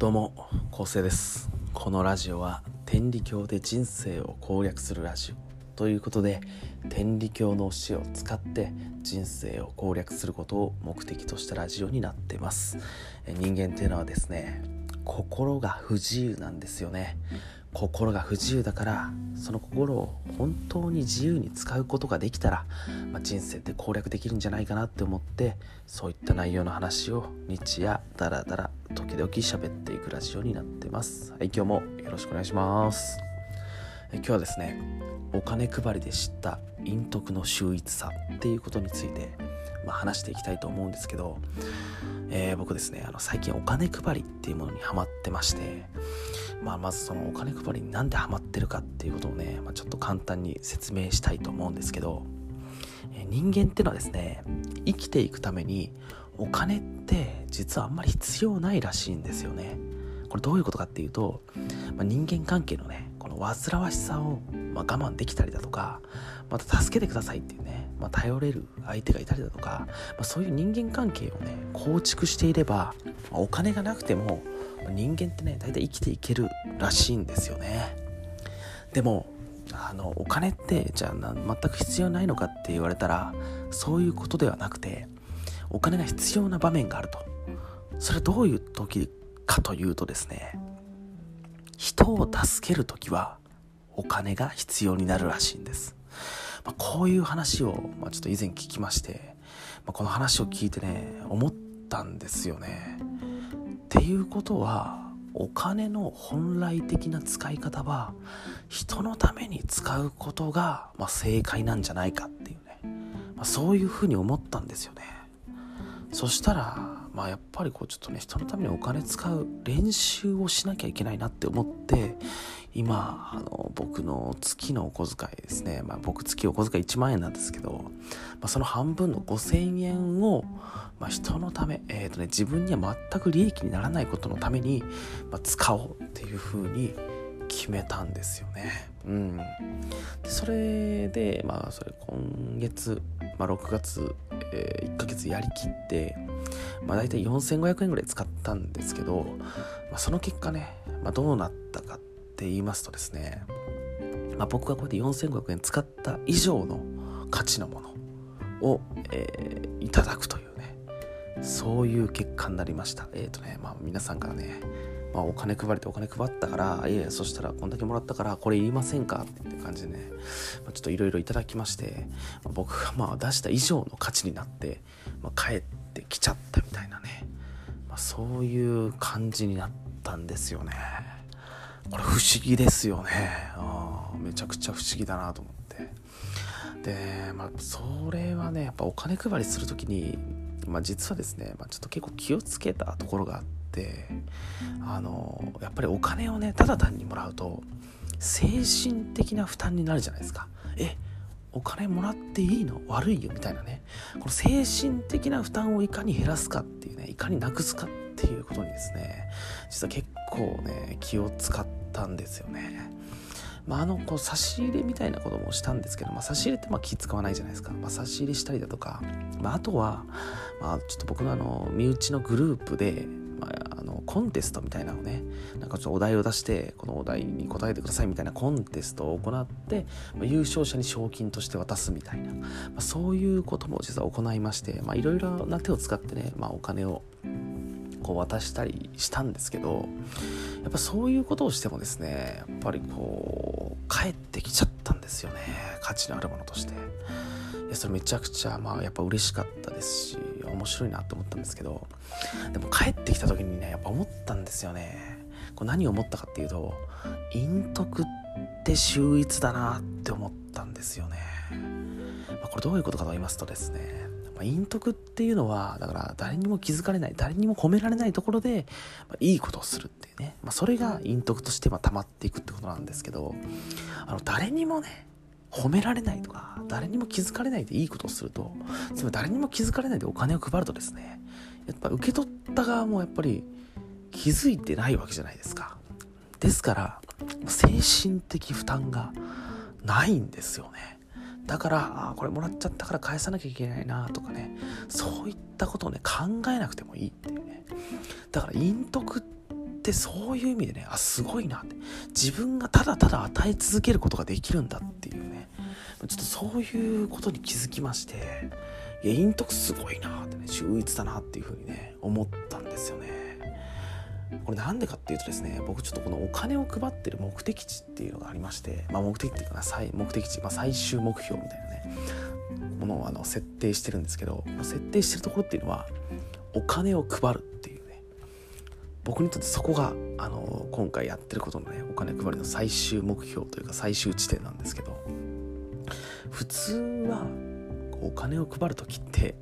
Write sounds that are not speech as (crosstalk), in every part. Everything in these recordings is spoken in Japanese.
どうも昴生です。このラジオは天理教で人生を攻略するラジオということで天理教の教えを使って人生を攻略することを目的としたラジオになってます。人間っていうのはですね心が不自由なんですよね。心が不自由だからその心を本当に自由に使うことができたら、まあ、人生って攻略できるんじゃないかなって思ってそういった内容の話を日夜だらだら時々喋っていくラジオになってます。はい今日もよろしくお願いします。今日はですねお金配りで知った陰徳の秀逸さっていうことについて、まあ、話していきたいと思うんですけど、えー、僕ですねあの最近お金配りっていうものにハマってましてまあ、まずそのお金配りになんでハマってるかっていうことをね、まあ、ちょっと簡単に説明したいと思うんですけど、え人間ってのはですね生きていくためにお金って実はあんまり必要ないらしいんですよね。これどういうことかっていうと、まあ、人間関係のねの煩わしさを、ま我慢できたりだとかまた助けてくださいっていうね、まあ、頼れる相手がいたりだとか、まあ、そういう人間関係をね構築していれば、まお金がなくても人間ってね大体生きていけるらしいんですよね。でもあのお金ってじゃあ全く必要ないのかって言われたらそういうことではなくてお金が必要な場面があると。それはどういう時かというとですね人を助ける時はお金が必要になるらしいんです、まあ、こういう話を、まあ、ちょっと以前聞きまして、まあ、この話を聞いてね思ったんですよね。っていうことはお金の本来的な使い方は人のために使うことが、まあ、正解なんじゃないかっていうね、まあ、そういうふうに思ったんですよね。そしたらまあやっぱりこうちょっとね人のためにお金使う練習をしなきゃいけないなって思って今あの僕の月のお小遣いですね、まあ、僕月お小遣い1万円なんですけど、まあ、その半分の5000円を、まあ、人のため、えーとね、自分には全く利益にならないことのために、まあ、使おうっていうふうに決めたんですよね。うん、でそれでまあそれ今月、まあ、6月、えー、1ヶ月やりきって、まあ、大体4500円ぐらい使ったんですけど、まあ、その結果ね、まあ、どうなったかって言いますとですね、まあ、僕がこうやって4500円使った以上の価値のものを、えー、いただくというねそういう結果になりました。えっ、ー、とねまあ皆さんからねまあ、お金配りてお金配ったから、いやそしたらこんだけもらったから、これいりませんか？って感じでね、まあ、ちょっといろいろいただきまして、まあ、僕がまあ出した以上の価値になって、まあ、帰ってきちゃったみたいなね、まあ、そういう感じになったんですよね。これ不思議ですよね。あめちゃくちゃ不思議だなと思って。でまあそれはねやっぱお金配りする時に、まあ、実はですね、まあ、ちょっと結構気をつけたところがあってあのやっぱりお金をねただ単にもらうと精神的な負担になるじゃないですか。えお金もらっていいの？悪いよみたいなね。この精神的な負担をいかに減らすかっていうねいかになくすかっていうことにですね実は結構ね気を使ったんですよね。まあ、あのこう差し入れみたいなこともしたんですけど、まあ、差し入れってまあ気使わないじゃないですか、まあ、差し入れしたりだとか、まあ、あとは、まあ、ちょっと僕のあの身内のグループで、まあ、あのコンテストみたいなのをねなんかちょっとお題を出してこのお題に答えてくださいみたいなコンテストを行って、まあ、優勝者に賞金として渡すみたいな、まあ、そういうことも実は行いましていろいろな手を使ってね、まあ、お金をこう渡したりしたんですけどやっぱそういうことをしてもですねやっぱりこう帰ってきちゃったんですよね価値のあるものとして。それめちゃくちゃまあやっぱ嬉しかったですし面白いなって思ったんですけどでも帰ってきた時にねやっぱ思ったんですよね。こう何を思ったかっていうと陰徳って秀逸だなって思ったんですよね、まあ、これどういうことかと言いますとですねまあ、陰徳っていうのはだから誰にも気づかれない誰にも褒められないところで、まあ、いいことをするっていうね、まあ、それが陰徳としてま溜まっていくってことなんですけどあの誰にもね褒められないとか誰にも気づかれないでいいことをするとつまり誰にも気づかれないでお金を配るとですねやっぱ受け取った側もやっぱり気づいてないわけじゃないですか。ですから精神的負担がないんですよね。だからあこれもらっちゃったから返さなきゃいけないなとかねそういったことをね考えなくてもいいっていうね。だから陰徳ってってそういう意味でねあすごいなって。自分がただただ与え続けることができるんだっていうね。ちょっとそういうことに気づきましていや陰徳すごいなってね秀逸だなっていうふうにね思ったんですよね。これなんでかっていうとですね僕ちょっとこのお金を配ってる目的地っていうのがありまして、まあ、目的っていうかな目的地、まあ、最終目標みたいなねものをあの設定してるんですけど設定してるところっていうのはお金を配る。僕にとってそこがあの今回やってることのねお金配りの最終目標というか最終地点なんですけど普通はお金を配る時って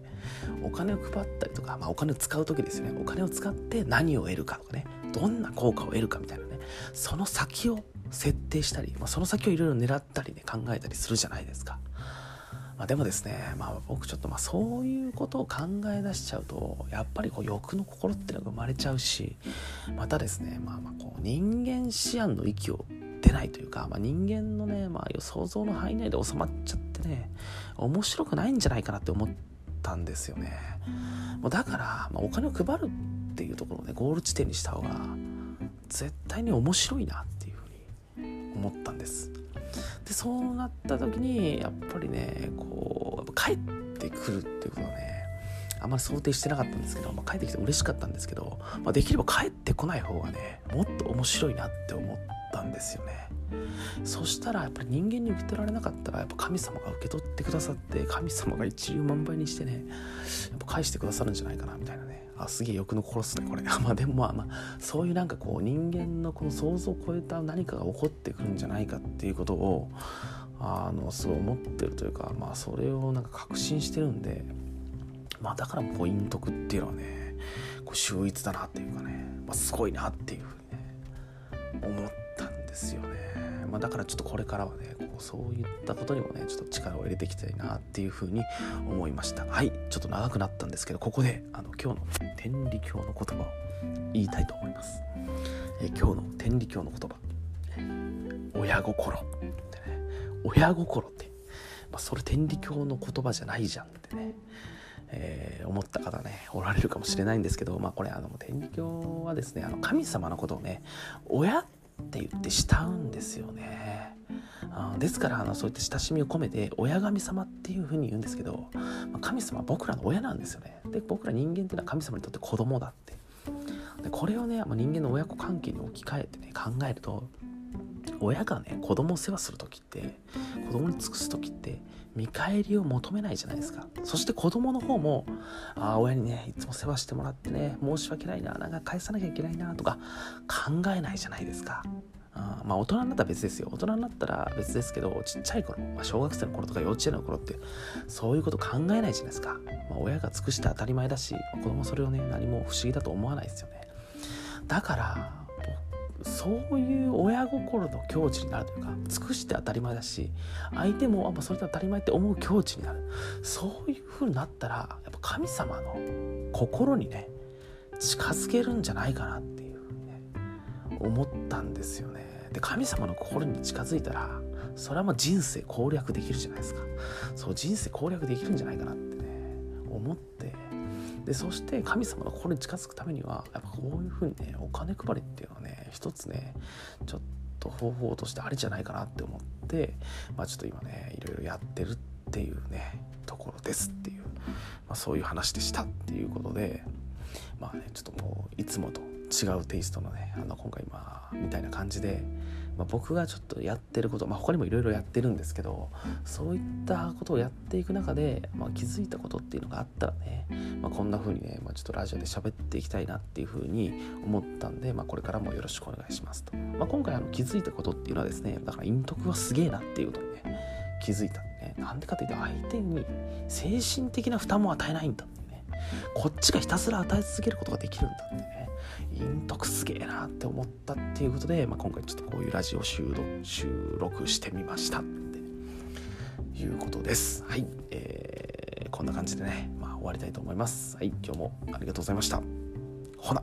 お金を配ったりとか、まあ、お金を使う時ですよねお金を使って何を得るかとかねどんな効果を得るかみたいなねその先を設定したり、まあ、その先をいろいろ狙ったりね考えたりするじゃないですか。まあ、でもですね、まあ、僕ちょっとまあそういうことを考え出しちゃうとやっぱりこう欲の心っていうのが生まれちゃうしまたですね、まあ、まあこう人間思案の域を出ないというか、まあ、人間のね、まあ、想像の範囲内で収まっちゃってね面白くないんじゃないかなって思ったんですよね。もうだから、まあ、お金を配るっていうところをねゴール地点にした方が絶対に面白いなっていうふうに思ったんです。でそうなった時にやっぱりねこう帰ってくるっていうことはねあんまり想定してなかったんですけど、まあ、帰ってきて嬉しかったんですけど、まあ、できれば帰ってこない方がねもっと面白いなって思ったんですよね。そしたらやっぱり人間に受け取られなかったらやっぱ神様が受け取ってくださって神様が一粒万倍にしてねやっぱ返してくださるんじゃないかなみたいなあすげえ欲の心っすねこれ (laughs) まあでもまあまあそういうなんかこう人間のこの想像を超えた何かが起こってくるんじゃないかっていうことをあのすごい思ってるというかまあそれをなんか確信してるんでまあだからポイントっていうのはねこう秀逸だなっていうかね、まあ、すごいなっていうふうにね思って。まあ、だからちょっとこれからはねこうそういったことにもねちょっと力を入れていきたいなっていうふうに思いました。はいちょっと長くなったんですけどここであの今日の天理教の言葉を言いたいと思います、え今日の天理教の言葉。親心。ってね親心って、まあ、それ天理教の言葉じゃないじゃんってねえー、思った方ねおられるかもしれないんですけど、まあ、これあの天理教はですねあの神様のことをね親っって言って慕うんですよね。ですからあのそういった親しみを込めて親神様っていうふうに言うんですけど、まあ、神様は僕らの親なんですよね。で僕ら人間っていうのは神様にとって子供だって。でこれをね、まあ、人間の親子関係に置き換えてね考えると親がね子供を世話する時って子供に尽くす時って見返りを求めないじゃないですか。そして子供の方もああ親にねいつも世話してもらってね申し訳ないななんか返さなきゃいけないなとか考えないじゃないですか。あまあ大人になったら別ですよ。大人になったら別ですけどちっちゃい頃、まあ、小学生の頃とか幼稚園の頃ってそういうこと考えないじゃないですか、まあ、親が尽くして当たり前だし子供それをね何も不思議だと思わないですよね。だからそういう親心の境地になるというか尽くして当たり前だし相手もあそれで当たり前って思う境地になる。そういう風になったらやっぱ神様の心にね近づけるんじゃないかなっていうふうにね思ったんですよね。で神様の心に近づいたらそれはもう人生攻略できるじゃないですか。そう人生攻略できるんじゃないかなってね思ってでそして神様の心に近づくためにはやっぱこういうふうにねお金配りっていうのはね一つねちょっと方法としてありじゃないかなって思ってまあちょっと今ねいろいろやってるっていうねところですっていう、まあ、そういう話でしたっていうことでまあねちょっともういつもと違うテイストのねあの今回まあみたいな感じでまあ、僕がちょっとやってること、まあ、他にもいろいろやってるんですけどそういったことをやっていく中で、まあ、気づいたことっていうのがあったらね、まあ、こんな風にね、まあ、ちょっとラジオで喋っていきたいなっていう風に思ったんで、まあ、これからもよろしくお願いしますと、まあ、今回あの気づいたことっていうのはですねだから陰徳はすげえなっていうことにね気づいたんでねなんでかというと相手に精神的な負担も与えないんだっこっちがひたすら与え続けることができるんだってね陰徳すげえなって思ったっていうことで、まあ、今回ちょっとこういうラジオ収録収録してみましたっていうことです。はい、えー、こんな感じでね、まあ、終わりたいと思います。はい、今日もありがとうございました。ほな。